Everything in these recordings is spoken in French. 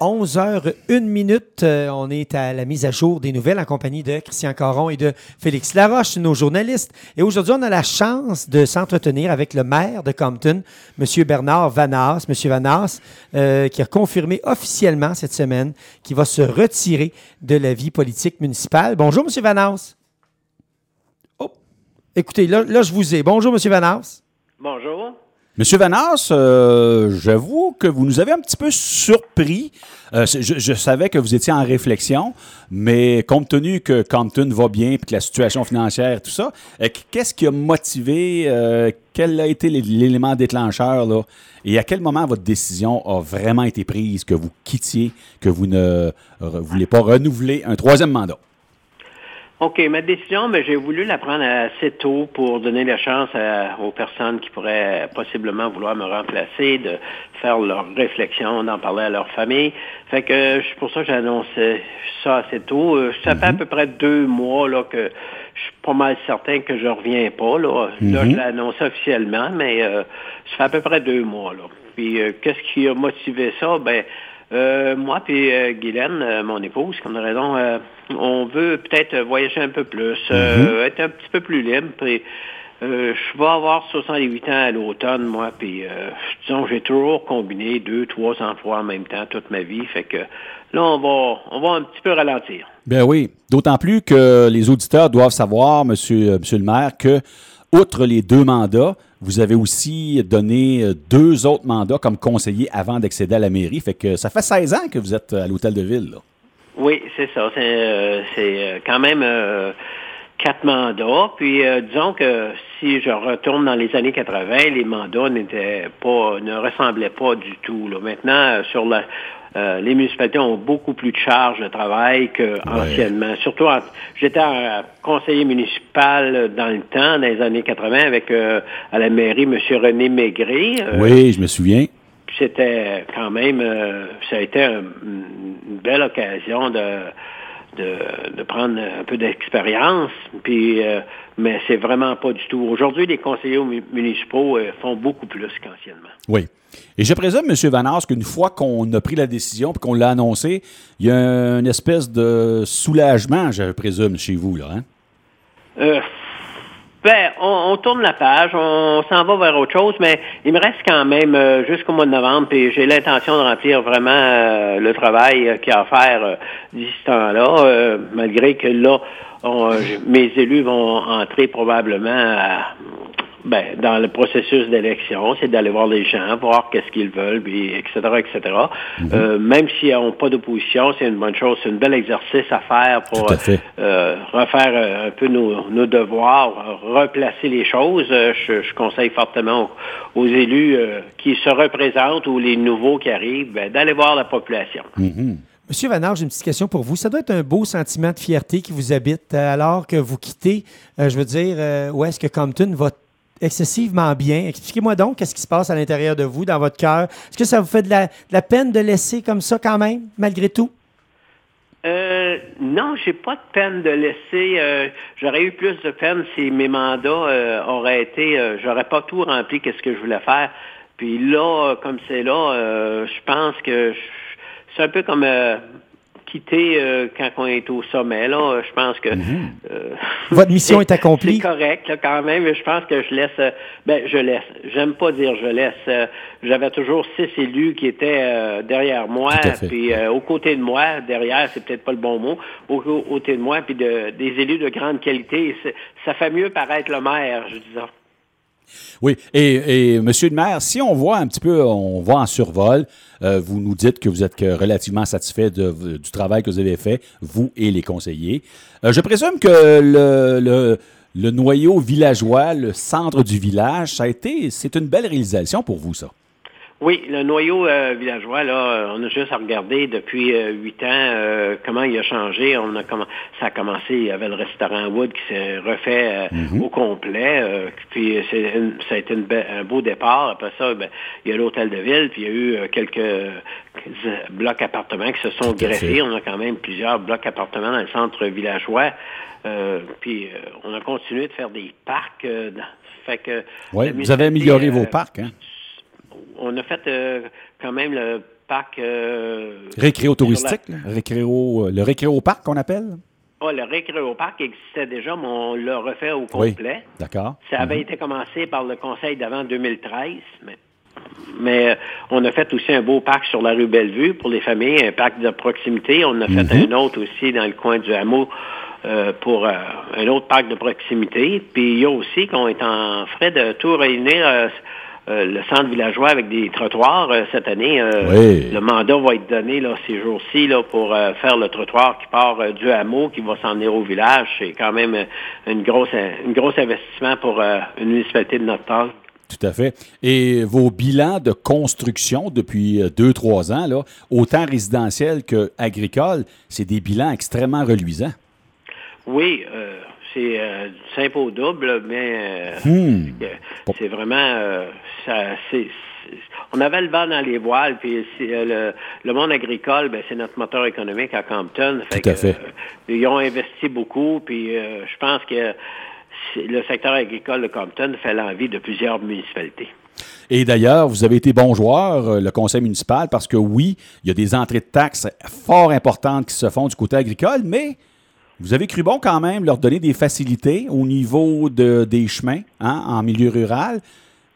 11h01 minute. Euh, on est à la mise à jour des nouvelles en compagnie de Christian Caron et de Félix Laroche, nos journalistes. Et aujourd'hui, on a la chance de s'entretenir avec le maire de Compton, M. Bernard Vanas. M. Vanas, euh, qui a confirmé officiellement cette semaine qu'il va se retirer de la vie politique municipale. Bonjour, M. Vanas. Oh, écoutez, là, là, je vous ai. Bonjour, M. Vanas. Bonjour. Monsieur Vanas, euh, j'avoue que vous nous avez un petit peu surpris. Euh, je, savais que vous étiez en réflexion, mais compte tenu que Compton va bien et que la situation financière et tout ça, euh, qu'est-ce qui a motivé, quel a été l'élément déclencheur là, et à quel moment votre décision a vraiment été prise que vous quittiez, que vous ne voulez pas renouveler un troisième mandat? OK, ma décision, mais j'ai voulu la prendre assez tôt pour donner la chance aux personnes qui pourraient possiblement vouloir me remplacer de faire leur réflexion, d'en parler à leur famille. Fait que c'est pour ça que j'ai annoncé ça assez tôt. Euh, ça fait à mhm. peu près deux mois là, que je suis pas mal certain que je reviens pas. Là, là je mhm. l'ai annoncé officiellement, mais euh, ça fait à peu près deux mois. Là. Puis euh, qu'est-ce qui a motivé ça? Ben euh, moi puis euh, Guylaine, euh, mon épouse, comme a raison, euh, on veut peut-être voyager un peu plus, mhm. être un petit peu plus libre. Puis, je vais avoir 68 ans à l'automne, moi, puis disons, j'ai toujours combiné deux, trois emplois en même temps toute ma vie. Fait que là, on va, on va un petit peu ralentir. Ben oui. D'autant plus que les auditeurs doivent savoir, monsieur, monsieur le maire, que outre les deux mandats, vous avez aussi donné euh, deux autres mandats comme conseiller avant d'accéder à la mairie. Fait que ça fait 16 ans que vous êtes à l'hôtel de ville. Oui, c'est ça. C'est euh, euh, quand même quatre mandats. Puis disons que si je retourne dans les années 80, les mandats n'étaient pas, ne ressemblaient pas du tout. Maintenant, sur la euh, les municipalités ont beaucoup plus de charges de travail qu'anciennement. Surtout, j'étais un conseiller municipal dans le temps, dans les années 80, avec euh, à la mairie M. René Maigret. Euh, oui, je me souviens. C'était quand même, ça a été une belle occasion de, de, prendre un peu d'expérience. Puis, mais c'est vraiment pas du tout. Aujourd'hui, les conseillers municipaux font beaucoup plus qu'anciennement. Oui. Et je présume, M. Vanas, qu'une fois qu'on a pris la décision et qu'on l'a annoncé, il y a une espèce de soulagement, je présume, chez vous, là, hein? Euh, ben, on, tourne la page, on s'en va vers autre chose, mais il me reste quand même euh, jusqu'au mois de novembre, et j'ai l'intention de remplir vraiment euh, le travail qu'il y a à faire d'ici ce temps-là, malgré que là, mes élus vont entrer probablement à, ben, dans le processus d'élection, c'est d'aller voir les gens, voir qu'est-ce qu'ils veulent, puis etc., etc. Mhm. euh, même s'ils n'ont pas d'opposition, c'est une bonne chose. C'est un bel exercice à faire pour euh, refaire euh, un peu nos, nos, devoirs, replacer les choses. Je, je conseille fortement aux, élus qui se représentent ou les nouveaux qui arrivent ben, d'aller voir la population. Mhm. Monsieur Vanard, j'ai une petite question pour vous. Ça doit être un beau sentiment de fierté qui vous habite alors que vous quittez, je veux dire, où est-ce que Compton va excessivement bien. Expliquez-moi donc qu'est-ce qui se passe à l'intérieur de vous, dans votre cœur. Est-ce que ça vous fait de la, peine de laisser comme ça quand même, malgré tout? Euh, non, j'ai pas de peine de laisser. Euh, j'aurais eu plus de peine si mes mandats euh, auraient été. Euh, j'aurais pas tout rempli qu'est-ce que je voulais faire. Puis là, comme c'est là, je pense que c'est un peu comme quitter euh, quand on est au sommet. Là, je pense que mhm. euh, votre mission est accomplie. C'est correct là, quand même. Je pense que je laisse. Euh, ben, je laisse. J'aime pas dire je laisse. J'avais toujours six élus qui étaient derrière moi, puis aux côtés de moi. Derrière, c'est peut-être pas le bon mot. Aux côtés de moi, puis de, des élus de grande qualité. Ça fait mieux paraître le maire, je dis ça. Oui, et, Monsieur le maire, si on voit un petit peu, on voit en survol, euh, vous nous dites que vous êtes relativement satisfait du travail que vous avez fait, vous et les conseillers. Euh, je présume que le, noyau villageois, le centre du village, a été, c'est une belle réalisation pour vous, ça. Oui, le noyau euh, villageois, là, on a juste à regarder depuis euh, huit ans euh, comment il a changé. On a ça a commencé, il y avait le restaurant Wood qui s'est refait mhm. au complet. puis c'est ça a été un beau départ. Après ça, ben, il y a l'hôtel de ville, puis il y a eu quelques blocs appartements qui se sont greffés. On a quand même plusieurs blocs appartements dans le centre villageois. puis on a continué de faire des parcs. fait que oui, vous avez amélioré vos parcs, hein? On a fait euh, quand même parc. Euh, Récréo-touristique, récréo, le récréo-parc qu'on appelle? Ah, le récréo-parc existait déjà, mais on l'a refait au complet. d'accord. Ça avait mhm. été commencé par le conseil d'avant 2013, mais mais on a fait aussi un beau parc sur la rue Bellevue pour les familles, un parc de proximité. On a fait mhm. un autre aussi dans le coin du hameau euh, pour euh, un autre parc de proximité. Puis il y a aussi qu'on est en frais de tout réunir euh, le centre villageois avec des trottoirs cette année. Le mandat va être donné là, ces jours-ci là, pour faire le trottoir qui part du hameau, qui va s'en venir au village. C'est quand même une grosse, un gros investissement pour une municipalité de notre taille. Tout à fait. Et vos bilans de construction depuis euh, deux, trois ans, là, autant résidentiel qu'agricole, c'est des bilans extrêmement reluisants. Oui, euh, c'est euh, simple au double, mais hmm. c'est vraiment on avait le vent dans les voiles, puis le, monde agricole, ben, c'est notre moteur économique à Compton. Tout à fait. ils ont investi beaucoup, puis je pense que le secteur agricole de Compton fait l'envie de plusieurs municipalités. Et d'ailleurs, vous avez été bon joueur, euh, le conseil municipal, parce que oui, il y a des entrées de taxes fort importantes qui se font du côté agricole, mais vous avez cru bon quand même leur donner des facilités au niveau de, des chemins hein, en milieu rural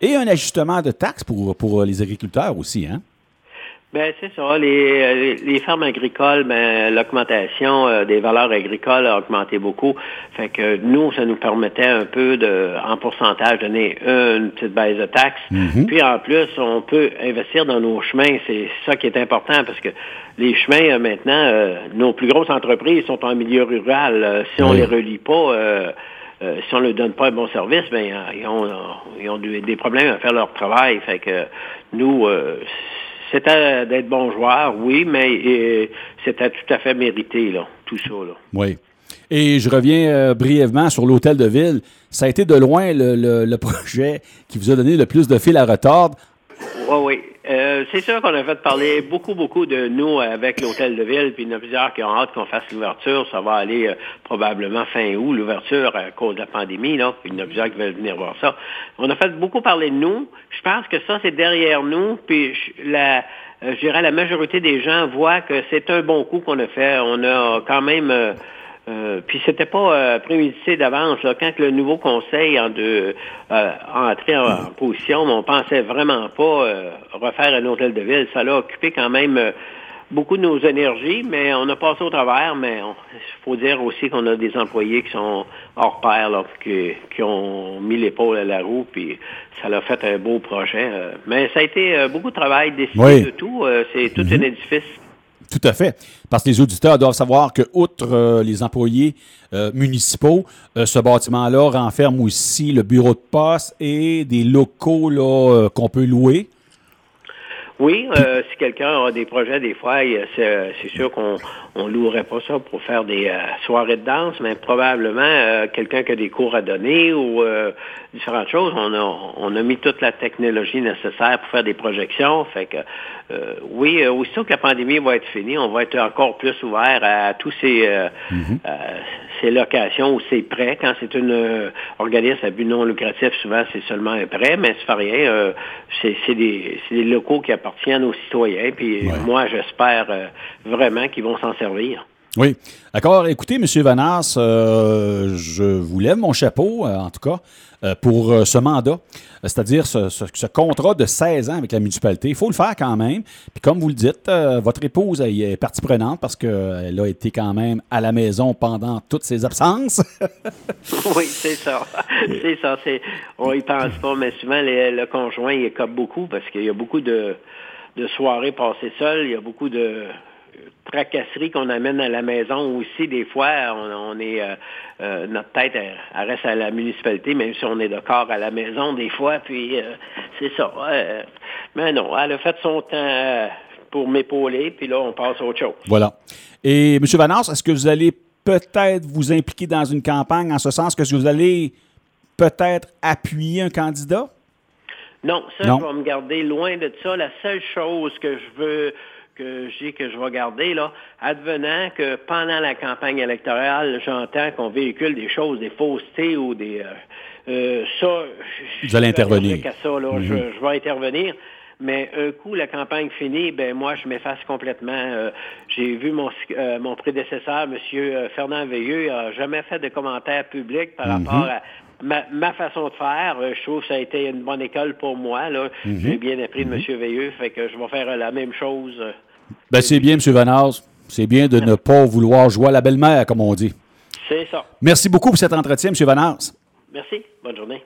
et un ajustement de taxes pour, pour les agriculteurs aussi. Hein? Ben c'est ça. Les, les, fermes agricoles, ben l'augmentation euh, des valeurs agricoles a augmenté beaucoup. Fait que nous, ça nous permettait un peu de, en pourcentage, donner une petite baisse de taxes. Mm-hmm. Puis en plus, on peut investir dans nos chemins. C'est ça qui est important parce que les chemins euh, maintenant, euh, nos plus grosses entreprises sont en milieu rural. si on les relie pas. si on ne leur donne pas un bon service, ben ils ont, ils ont des problèmes à faire leur travail. Fait que nous, c'était d'être bon joueur, oui, mais c'était tout à fait mérité, là, tout ça. Là. Oui. Et je reviens euh, brièvement sur l'hôtel de ville. Ça a été de loin le, projet qui vous a donné le plus de fil à retordre. Oui, oui. Euh, c'est sûr qu'on a fait parler beaucoup, beaucoup de nous avec l'hôtel de ville, puis il y en a plusieurs qui ont hâte qu'on fasse l'ouverture. Ça va aller euh, probablement fin août, l'ouverture à cause de la pandémie. Là. il y en a plusieurs qui veulent venir voir ça. On a fait beaucoup parler de nous. Je pense que ça, c'est derrière nous. Puis la, euh, je dirais la majorité des gens voient que c'est un bon coup qu'on a fait. On a quand même euh, puis c'était pas euh, prémédité d'avance. Quand le nouveau conseil a de, euh, entré en, position, on pensait vraiment pas euh, refaire un hôtel de ville. Ça l'a occupé quand même beaucoup de nos énergies, mais on a passé au travers. Mais il faut dire aussi qu'on a des employés qui sont hors pair, là, qui, qui, ont mis l'épaule à la roue, puis ça l'a fait un beau projet. mais ça a été beaucoup de travail, décidé de tout. C'est tout un édifice tout à fait. Parce que les auditeurs doivent savoir que, outre euh, les employés euh, municipaux, euh, ce bâtiment-là renferme aussi le bureau de poste et des locaux qu'on peut louer. Oui, si quelqu'un a des projets, des fois, c'est sûr qu'on on louerait pas ça pour faire des soirées de danse, mais probablement quelqu'un qui a des cours à donner ou différentes choses. On a, on a mis toute la technologie nécessaire pour faire des projections. Fait que euh, oui, euh, aussitôt que la pandémie va être finie, on va être encore plus ouvert à tous ces, euh, mhm. Ces locations ou ces prêts. Quand c'est une organisme à but non lucratif, souvent c'est seulement un prêt, mais c'est pas rien. c'est des, des, locaux qui appartiennent aux citoyens. Puis moi, j'espère vraiment qu'ils vont s'en servir. Oui. D'accord. Écoutez, M. Vanas, je vous lève mon chapeau, en tout cas. Euh, pour euh, ce mandat, c'est-à-dire ce, contrat de 16 ans avec la municipalité. Il faut le faire quand même. Puis comme vous le dites, euh, votre épouse est partie prenante parce qu'elle a été quand même à la maison pendant toutes ses absences. oui, c'est ça. c'est ça. On y pense pas, mais souvent le conjoint il écope beaucoup parce qu'il y a beaucoup de, de soirées passées seules. Il y a beaucoup de tracasseries qu'on amène à la maison aussi. Des fois, on, est euh, euh, notre tête elle, reste à la municipalité, même si on est d'accord à la maison des fois. Puis euh, c'est ça. mais non, elle a fait son temps pour m'épauler, puis là, on passe à autre chose. Voilà. Et M. Vanance, est-ce que vous allez peut-être vous impliquer dans une campagne en ce sens que vous allez peut-être appuyer un candidat? Non, ça, je vais me garder loin de ça. La seule chose que je veux que j'ai que je vais garder, là, advenant que pendant la campagne électorale, j'entends qu'on véhicule des choses, des faussetés ou des... Euh, euh ça... Vous allez intervenir. ça, là, je, mhm. je, vais intervenir. Mais un coup, la campagne finie, ben moi, je m'efface complètement. Euh, j'ai vu mon, mon prédécesseur, M. Fernand Veilleux, il n'a jamais fait de commentaires publics par Mhm. rapport à ma, façon de faire. je trouve que ça a été une bonne école pour moi. Là. Mhm. J'ai bien appris de M. Veilleux, fait que je vais faire la même chose. Ben, c'est bien, M. Vanaz. C'est bien de ne pas vouloir jouer à la belle-mère, comme on dit. C'est ça. Merci beaucoup pour cet entretien, M. Vanaz. Merci. Bonne journée.